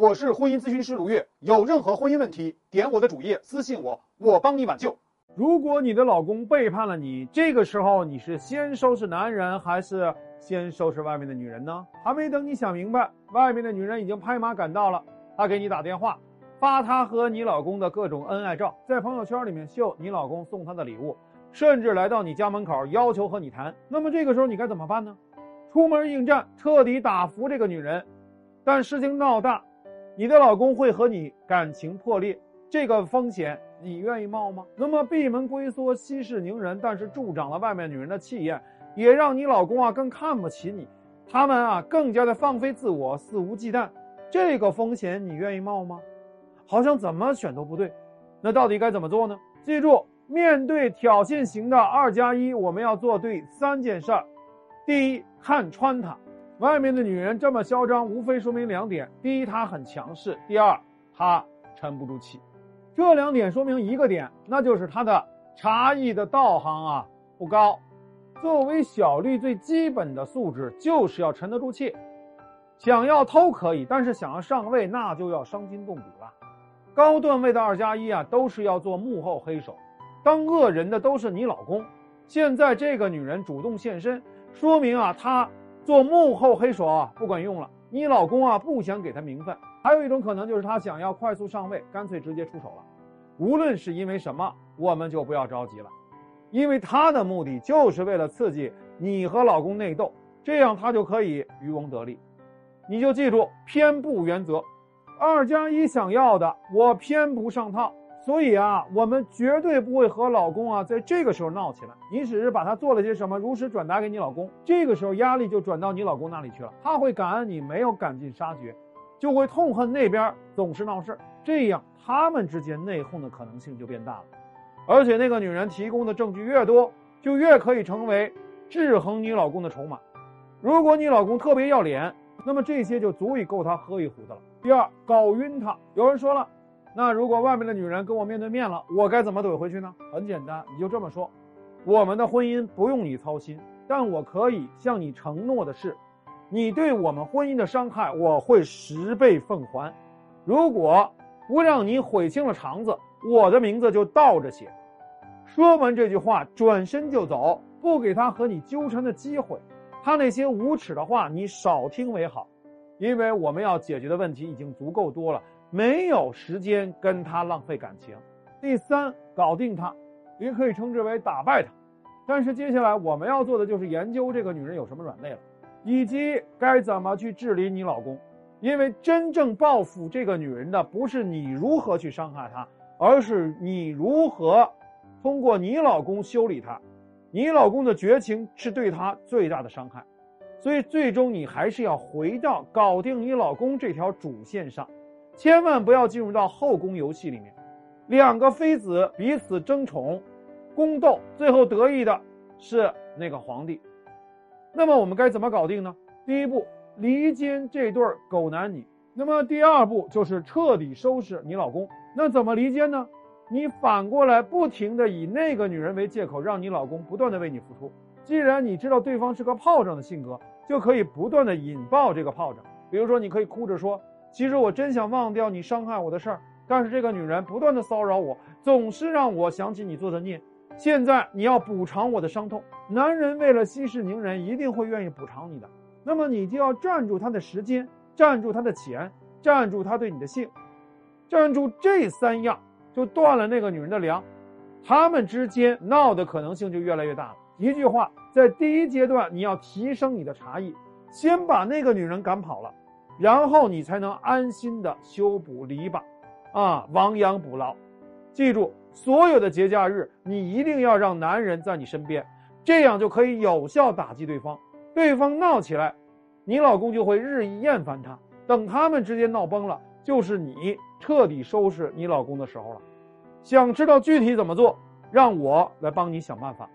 我是婚姻咨询师卢月，有任何婚姻问题，点我的主页私信我，我帮你挽救。如果你的老公背叛了你，这个时候你是先收拾男人，还是先收拾外面的女人呢？还没等你想明白，外面的女人已经拍马赶到了，她给你打电话，发她和你老公的各种恩爱照，在朋友圈里面秀你老公送她的礼物，甚至来到你家门口要求和你谈。那么这个时候你该怎么办呢？出门应战，彻底打服这个女人，但事情闹大。你的老公会和你感情破裂，这个风险你愿意冒吗？那么闭门龟缩、息事宁人，但是助长了外面女人的气焰，也让你老公啊更看不起你，他们啊更加的放飞自我、肆无忌惮，这个风险你愿意冒吗？好像怎么选都不对，那到底该怎么做呢？记住，面对挑衅型的二加一，我们要做对三件事儿：第一，看穿他。外面的女人这么嚣张，无非说明两点：第一，她很强势；第二，她沉不住气。这两点说明一个点，那就是她的茶艺的道行啊不高。作为小绿，最基本的素质就是要沉得住气。想要偷可以，但是想要上位，那就要伤筋动骨了。高段位的二加一啊，都是要做幕后黑手，当恶人的都是你老公。现在这个女人主动现身，说明啊，她。做幕后黑手啊，不管用了。你老公啊，不想给他名分。还有一种可能就是他想要快速上位，干脆直接出手了。无论是因为什么，我们就不要着急了，因为他的目的就是为了刺激你和老公内斗，这样他就可以渔翁得利。你就记住偏不原则，二加一想要的，我偏不上套。所以啊，我们绝对不会和老公啊在这个时候闹起来。你只是把他做了些什么，如实转达给你老公，这个时候压力就转到你老公那里去了。他会感恩你没有赶尽杀绝，就会痛恨那边总是闹事，这样他们之间内讧的可能性就变大了。而且那个女人提供的证据越多，就越可以成为制衡你老公的筹码。如果你老公特别要脸，那么这些就足以够他喝一壶的了。第二，搞晕他。有人说了。那如果外面的女人跟我面对面了，我该怎么怼回去呢？很简单，你就这么说：我们的婚姻不用你操心，但我可以向你承诺的是，你对我们婚姻的伤害，我会十倍奉还。如果不让你悔青了肠子，我的名字就倒着写。说完这句话，转身就走，不给他和你纠缠的机会。他那些无耻的话，你少听为好，因为我们要解决的问题已经足够多了。没有时间跟他浪费感情。第三，搞定他，也可以称之为打败他。但是接下来我们要做的就是研究这个女人有什么软肋了，以及该怎么去治理你老公。因为真正报复这个女人的不是你如何去伤害她，而是你如何通过你老公修理她。你老公的绝情是对她最大的伤害，所以最终你还是要回到搞定你老公这条主线上。千万不要进入到后宫游戏里面，两个妃子彼此争宠、宫斗，最后得意的是那个皇帝。那么我们该怎么搞定呢？第一步，离间这对狗男女。那么第二步就是彻底收拾你老公。那怎么离间呢？你反过来不停的以那个女人为借口，让你老公不断的为你付出。既然你知道对方是个炮仗的性格，就可以不断的引爆这个炮仗。比如说，你可以哭着说。其实我真想忘掉你伤害我的事儿，但是这个女人不断的骚扰我，总是让我想起你做的孽。现在你要补偿我的伤痛。男人为了息事宁人，一定会愿意补偿你的。那么你就要占住他的时间，占住他的钱，占住他对你的性，占住这三样，就断了那个女人的粮。他们之间闹的可能性就越来越大了。一句话，在第一阶段，你要提升你的茶艺，先把那个女人赶跑了。然后你才能安心的修补篱笆，啊，亡羊补牢。记住，所有的节假日，你一定要让男人在你身边，这样就可以有效打击对方。对方闹起来，你老公就会日益厌烦他。等他们之间闹崩了，就是你彻底收拾你老公的时候了。想知道具体怎么做，让我来帮你想办法。